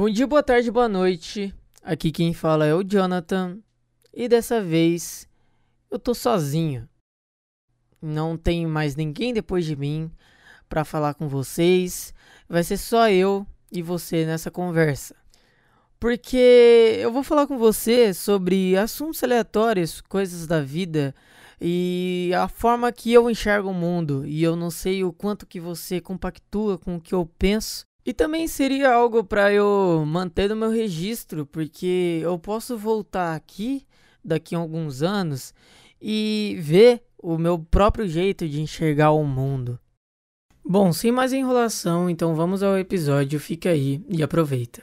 Bom dia, boa tarde, boa noite. Aqui quem fala é o Jonathan e dessa vez eu tô sozinho. Não tem mais ninguém depois de mim para falar com vocês. Vai ser só eu e você nessa conversa. Porque eu vou falar com você sobre assuntos aleatórios, coisas da vida e a forma que eu enxergo o mundo. E eu não sei o quanto que você compactua com o que eu penso. E também seria algo para eu manter no meu registro, porque eu posso voltar aqui daqui a alguns anos e ver o meu próprio jeito de enxergar o mundo. Bom, sem mais enrolação, então vamos ao episódio. Fica aí e aproveita.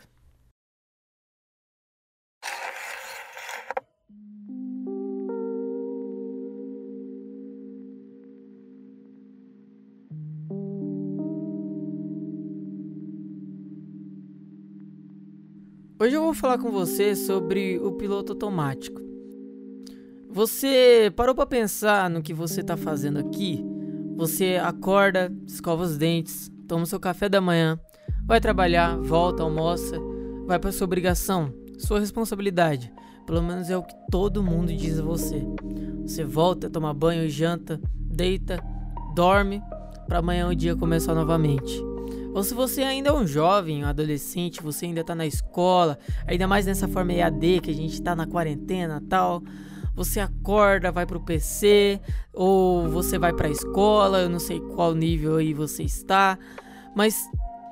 Hoje eu vou falar com você sobre o piloto automático. Você parou para pensar no que você está fazendo aqui? Você acorda, escova os dentes, toma seu café da manhã, vai trabalhar, volta, almoça, vai para sua obrigação, sua responsabilidade. Pelo menos é o que todo mundo diz a você. Você volta, toma banho, janta, deita, dorme, para amanhã o dia começar novamente. Ou se você ainda é um jovem, um adolescente, você ainda tá na escola, ainda mais nessa forma EAD que a gente tá na quarentena tal. Você acorda, vai pro PC, ou você vai pra escola, eu não sei qual nível aí você está, mas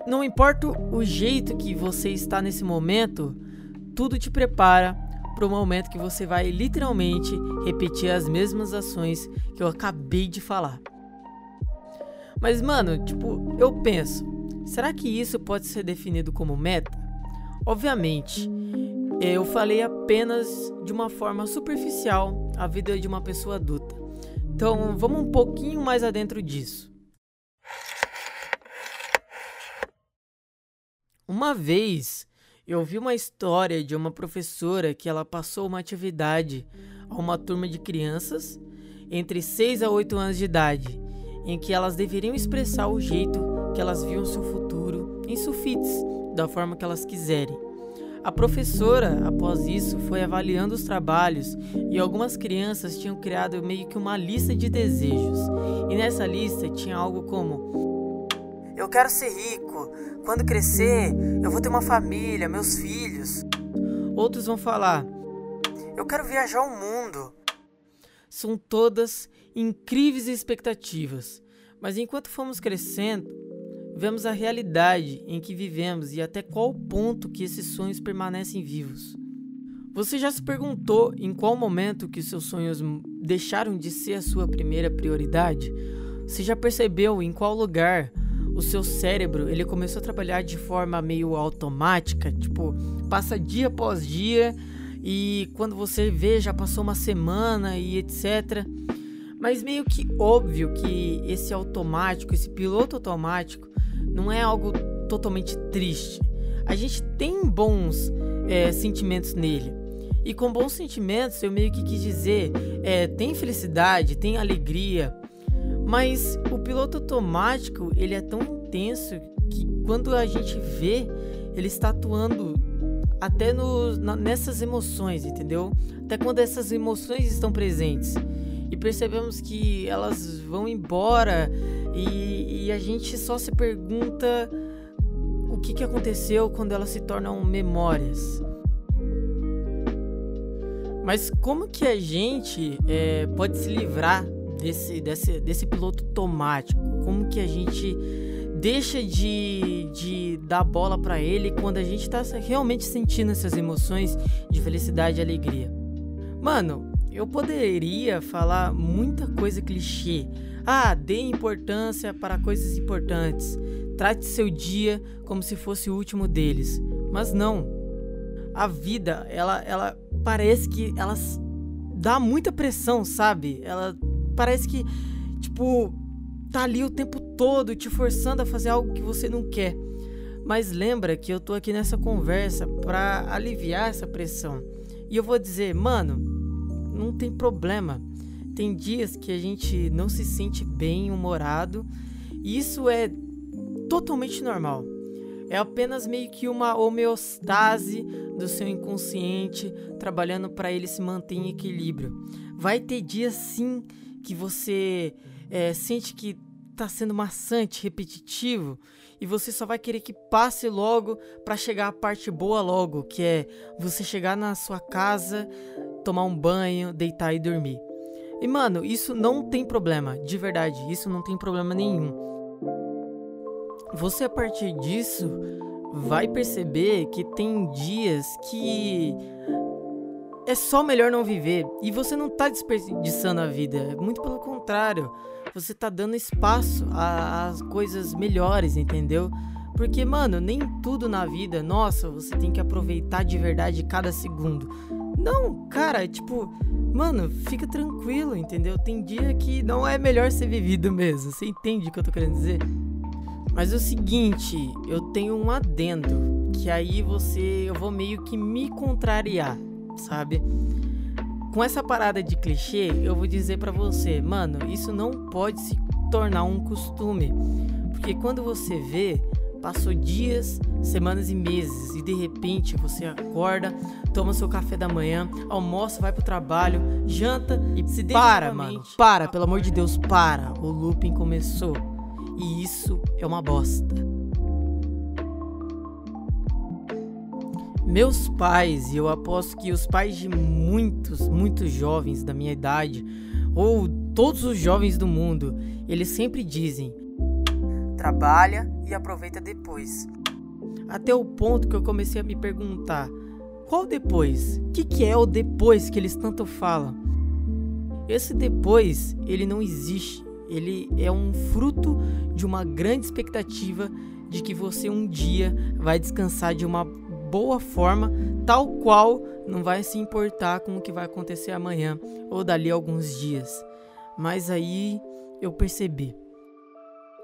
não importa o jeito que você está nesse momento, tudo te prepara para momento que você vai literalmente repetir as mesmas ações que eu acabei de falar. Mas, mano, tipo, eu penso, será que isso pode ser definido como meta? Obviamente, eu falei apenas de uma forma superficial a vida de uma pessoa adulta. Então, vamos um pouquinho mais adentro disso. Uma vez, eu vi uma história de uma professora que ela passou uma atividade a uma turma de crianças entre 6 a 8 anos de idade em que elas deveriam expressar o jeito que elas viam seu futuro em sulfites, da forma que elas quiserem. A professora, após isso, foi avaliando os trabalhos e algumas crianças tinham criado meio que uma lista de desejos. E nessa lista tinha algo como: Eu quero ser rico. Quando crescer, eu vou ter uma família, meus filhos. Outros vão falar: Eu quero viajar o mundo. São todas incríveis expectativas, mas enquanto fomos crescendo, vemos a realidade em que vivemos e até qual ponto que esses sonhos permanecem vivos. Você já se perguntou em qual momento que seus sonhos deixaram de ser a sua primeira prioridade? Você já percebeu em qual lugar o seu cérebro ele começou a trabalhar de forma meio automática, tipo, passa dia após dia e quando você vê já passou uma semana e etc. Mas meio que óbvio que esse automático, esse piloto automático, não é algo totalmente triste. A gente tem bons é, sentimentos nele. E com bons sentimentos eu meio que quis dizer, é, tem felicidade, tem alegria, mas o piloto automático ele é tão intenso que quando a gente vê, ele está atuando até no, na, nessas emoções, entendeu? Até quando essas emoções estão presentes e percebemos que elas vão embora e, e a gente só se pergunta o que, que aconteceu quando elas se tornam memórias. Mas como que a gente é, pode se livrar desse, desse, desse piloto automático? Como que a gente deixa de, de dar bola para ele quando a gente está realmente sentindo essas emoções de felicidade e alegria? Mano, eu poderia falar muita coisa clichê. Ah, dê importância para coisas importantes. Trate seu dia como se fosse o último deles. Mas não. A vida, ela, ela parece que ela dá muita pressão, sabe? Ela parece que, tipo, tá ali o tempo todo te forçando a fazer algo que você não quer. Mas lembra que eu tô aqui nessa conversa para aliviar essa pressão. E eu vou dizer, mano, não tem problema. Tem dias que a gente não se sente bem humorado e isso é totalmente normal. É apenas meio que uma homeostase do seu inconsciente trabalhando para ele se manter em equilíbrio. Vai ter dias sim que você é, sente que está sendo maçante, repetitivo, e você só vai querer que passe logo para chegar a parte boa logo, que é você chegar na sua casa, tomar um banho, deitar e dormir. E mano, isso não tem problema, de verdade, isso não tem problema nenhum. Você a partir disso vai perceber que tem dias que é só melhor não viver e você não tá desperdiçando a vida, muito pelo contrário você tá dando espaço às coisas melhores, entendeu? Porque, mano, nem tudo na vida, nossa, você tem que aproveitar de verdade cada segundo. Não, cara, é tipo, mano, fica tranquilo, entendeu? Tem dia que não é melhor ser vivido mesmo. Você entende o que eu tô querendo dizer? Mas é o seguinte, eu tenho um adendo, que aí você, eu vou meio que me contrariar, sabe? com essa parada de clichê, eu vou dizer para você, mano, isso não pode se tornar um costume. Porque quando você vê, passou dias, semanas e meses e de repente você acorda, toma seu café da manhã, almoça, vai pro trabalho, janta e se para, mano. Para, pelo amor de Deus, para. O looping começou. E isso é uma bosta. Meus pais, e eu aposto que os pais de muitos, muitos jovens da minha idade, ou todos os jovens do mundo, eles sempre dizem: trabalha e aproveita depois. Até o ponto que eu comecei a me perguntar: qual depois? O que, que é o depois que eles tanto falam? Esse depois, ele não existe. Ele é um fruto de uma grande expectativa de que você um dia vai descansar de uma boa forma, tal qual não vai se importar com o que vai acontecer amanhã ou dali alguns dias. Mas aí eu percebi.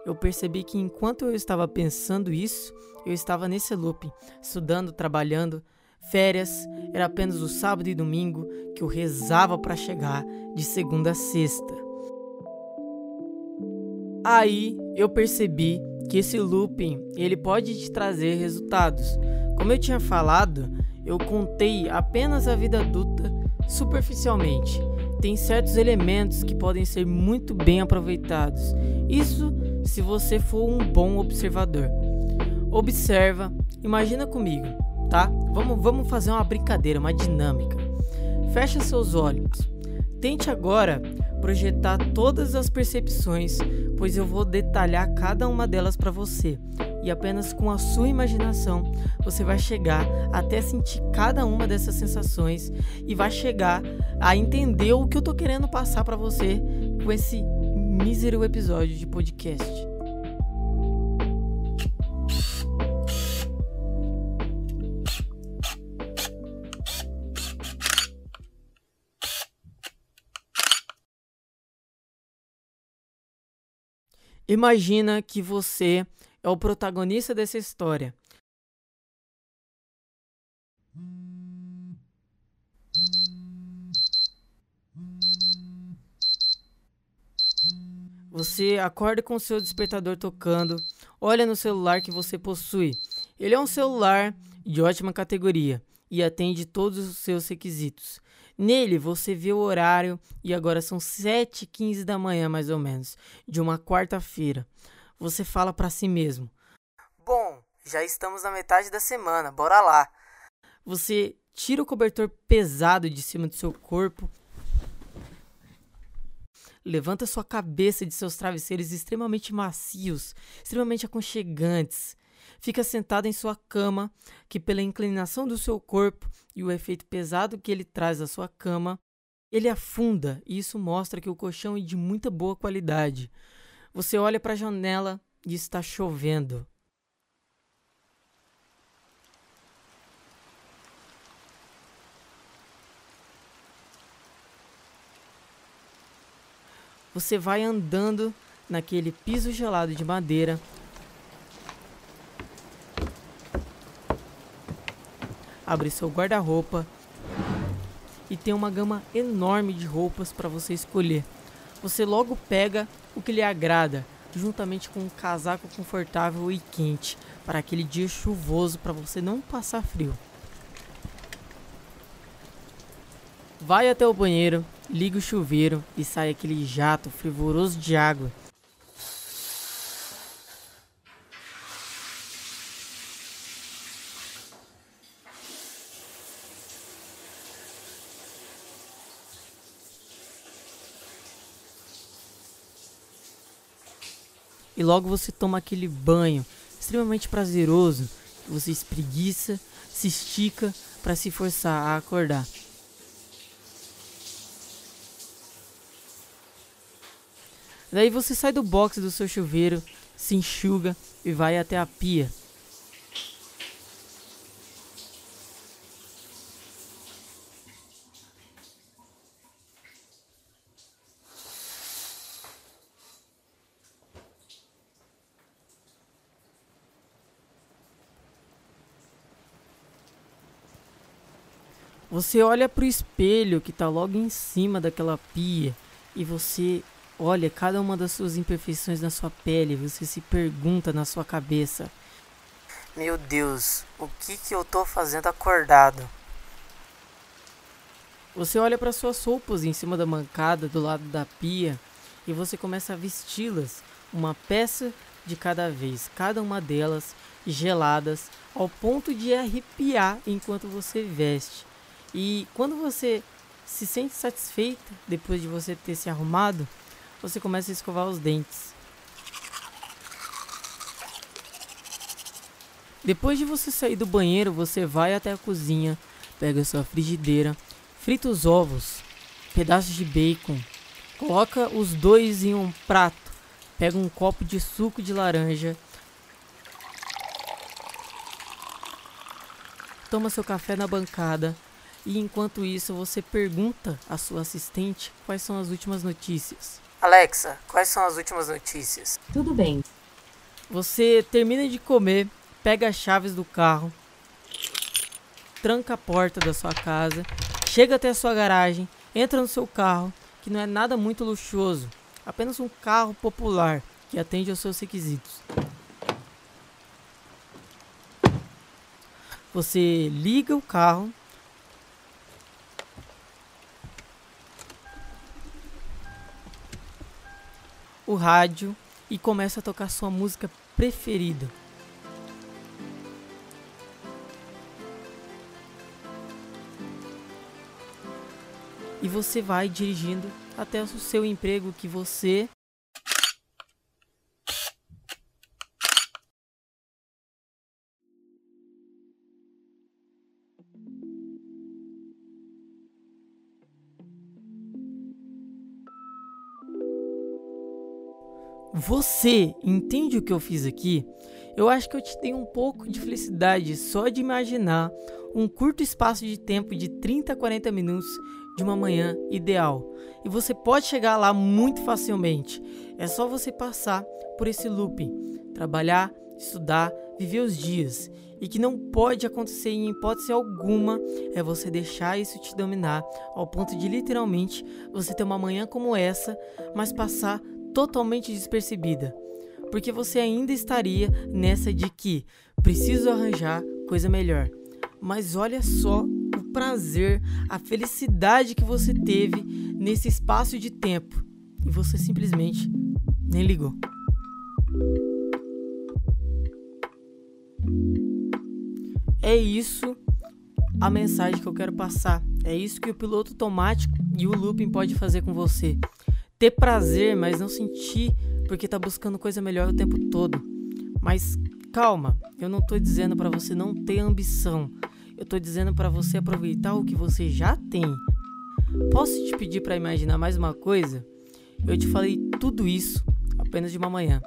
Eu percebi que enquanto eu estava pensando isso, eu estava nesse loop, estudando, trabalhando, férias, era apenas o sábado e domingo que eu rezava para chegar de segunda a sexta. Aí eu percebi que esse looping ele pode te trazer resultados, como eu tinha falado, eu contei apenas a vida adulta superficialmente. Tem certos elementos que podem ser muito bem aproveitados. Isso se você for um bom observador. Observa, imagina comigo, tá? Vamos, vamos fazer uma brincadeira, uma dinâmica. Fecha seus olhos. Tente agora projetar todas as percepções, pois eu vou detalhar cada uma delas para você e apenas com a sua imaginação você vai chegar até sentir cada uma dessas sensações e vai chegar a entender o que eu tô querendo passar para você com esse mísero episódio de podcast. Imagina que você é o protagonista dessa história. Você acorda com o seu despertador tocando, olha no celular que você possui. Ele é um celular de ótima categoria e atende todos os seus requisitos. Nele você vê o horário e agora são 7h15 da manhã, mais ou menos, de uma quarta-feira você fala para si mesmo: Bom, já estamos na metade da semana, bora lá. Você tira o cobertor pesado de cima do seu corpo, levanta sua cabeça de seus travesseiros extremamente macios, extremamente aconchegantes. Fica sentado em sua cama, que pela inclinação do seu corpo e o efeito pesado que ele traz à sua cama, ele afunda e isso mostra que o colchão é de muita boa qualidade. Você olha para a janela e está chovendo. Você vai andando naquele piso gelado de madeira. Abre seu guarda-roupa e tem uma gama enorme de roupas para você escolher. Você logo pega o que lhe agrada, juntamente com um casaco confortável e quente para aquele dia chuvoso para você não passar frio. Vai até o banheiro, liga o chuveiro e sai aquele jato fervoroso de água e logo você toma aquele banho extremamente prazeroso, você espreguiça, se estica para se forçar a acordar. Daí você sai do box do seu chuveiro, se enxuga e vai até a pia. Você olha pro espelho que tá logo em cima daquela pia e você olha cada uma das suas imperfeições na sua pele, você se pergunta na sua cabeça: Meu Deus, o que que eu tô fazendo acordado? Você olha para suas roupas em cima da bancada do lado da pia e você começa a vesti-las, uma peça de cada vez, cada uma delas geladas ao ponto de arrepiar enquanto você veste. E quando você se sente satisfeita depois de você ter se arrumado, você começa a escovar os dentes. Depois de você sair do banheiro, você vai até a cozinha, pega sua frigideira, frita os ovos, pedaços de bacon, coloca os dois em um prato, pega um copo de suco de laranja, toma seu café na bancada e enquanto isso, você pergunta à sua assistente quais são as últimas notícias. Alexa, quais são as últimas notícias? Tudo bem. Você termina de comer, pega as chaves do carro, tranca a porta da sua casa, chega até a sua garagem, entra no seu carro, que não é nada muito luxuoso, apenas um carro popular que atende aos seus requisitos. Você liga o carro rádio e começa a tocar sua música preferida. E você vai dirigindo até o seu emprego que você Você entende o que eu fiz aqui? Eu acho que eu te dei um pouco de felicidade só de imaginar um curto espaço de tempo de 30 a 40 minutos de uma manhã ideal. E você pode chegar lá muito facilmente. É só você passar por esse looping, trabalhar, estudar, viver os dias. E que não pode acontecer em hipótese alguma é você deixar isso te dominar ao ponto de literalmente você ter uma manhã como essa, mas passar totalmente despercebida, porque você ainda estaria nessa de que preciso arranjar coisa melhor. Mas olha só o prazer, a felicidade que você teve nesse espaço de tempo e você simplesmente nem ligou. É isso a mensagem que eu quero passar. É isso que o piloto automático e o looping pode fazer com você ter prazer, mas não sentir porque tá buscando coisa melhor o tempo todo. Mas calma, eu não tô dizendo para você não ter ambição. Eu tô dizendo para você aproveitar o que você já tem. Posso te pedir para imaginar mais uma coisa? Eu te falei tudo isso apenas de uma manhã.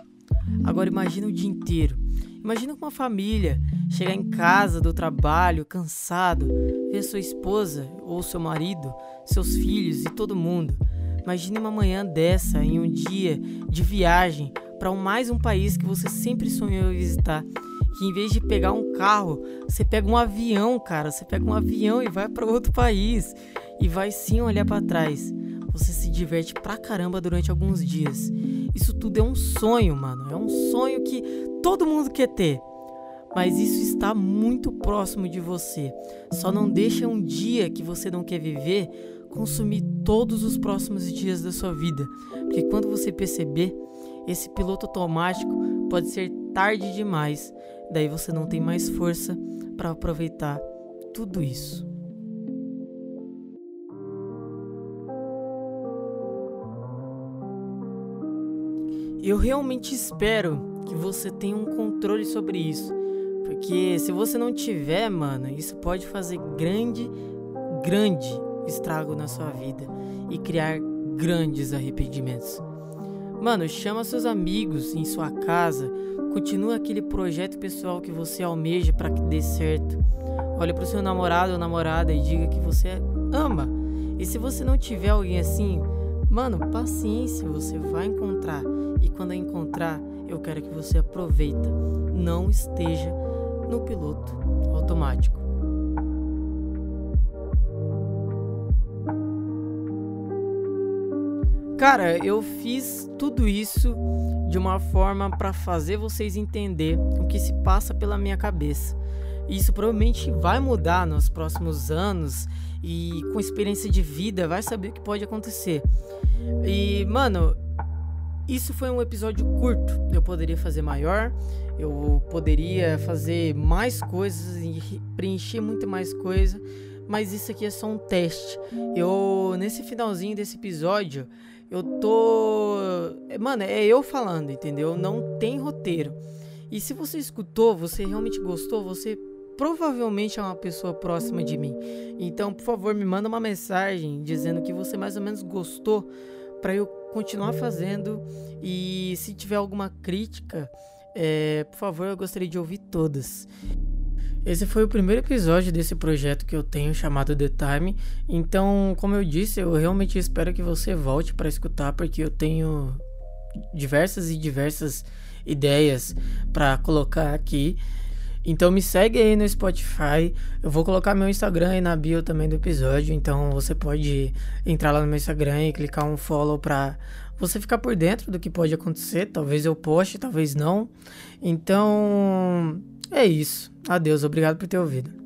Agora imagina o dia inteiro. Imagina com uma família chegar em casa do trabalho cansado, ver sua esposa ou seu marido, seus filhos e todo mundo. Imagine uma manhã dessa em um dia de viagem para mais um país que você sempre sonhou em visitar. Que em vez de pegar um carro, você pega um avião, cara. Você pega um avião e vai para outro país e vai sim olhar para trás. Você se diverte pra caramba durante alguns dias. Isso tudo é um sonho, mano. É um sonho que todo mundo quer ter. Mas isso está muito próximo de você. Só não deixa um dia que você não quer viver consumir todos os próximos dias da sua vida. Porque quando você perceber, esse piloto automático pode ser tarde demais. Daí você não tem mais força para aproveitar tudo isso. Eu realmente espero que você tenha um controle sobre isso. Porque se você não tiver, mano, isso pode fazer grande, grande estrago na sua vida e criar grandes arrependimentos. Mano, chama seus amigos em sua casa, continua aquele projeto pessoal que você almeja para que dê certo. Olhe pro seu namorado ou namorada e diga que você ama. E se você não tiver alguém assim, mano, paciência, você vai encontrar. E quando encontrar, eu quero que você aproveita. Não esteja no piloto automático. Cara, eu fiz tudo isso de uma forma para fazer vocês entender o que se passa pela minha cabeça. Isso provavelmente vai mudar nos próximos anos e com experiência de vida vai saber o que pode acontecer. E, mano, isso foi um episódio curto. Eu poderia fazer maior, eu poderia fazer mais coisas e preencher muito mais coisa, mas isso aqui é só um teste. Eu nesse finalzinho desse episódio, eu tô. Mano, é eu falando, entendeu? Não tem roteiro. E se você escutou, você realmente gostou, você provavelmente é uma pessoa próxima de mim. Então, por favor, me manda uma mensagem dizendo que você mais ou menos gostou para eu continuar fazendo. E se tiver alguma crítica, é, por favor, eu gostaria de ouvir todas. Esse foi o primeiro episódio desse projeto que eu tenho chamado The Time. Então, como eu disse, eu realmente espero que você volte para escutar, porque eu tenho diversas e diversas ideias para colocar aqui. Então me segue aí no Spotify. Eu vou colocar meu Instagram aí na bio também do episódio. Então você pode entrar lá no meu Instagram e clicar um follow para você ficar por dentro do que pode acontecer. Talvez eu poste, talvez não. Então é isso. Adeus, obrigado por ter ouvido.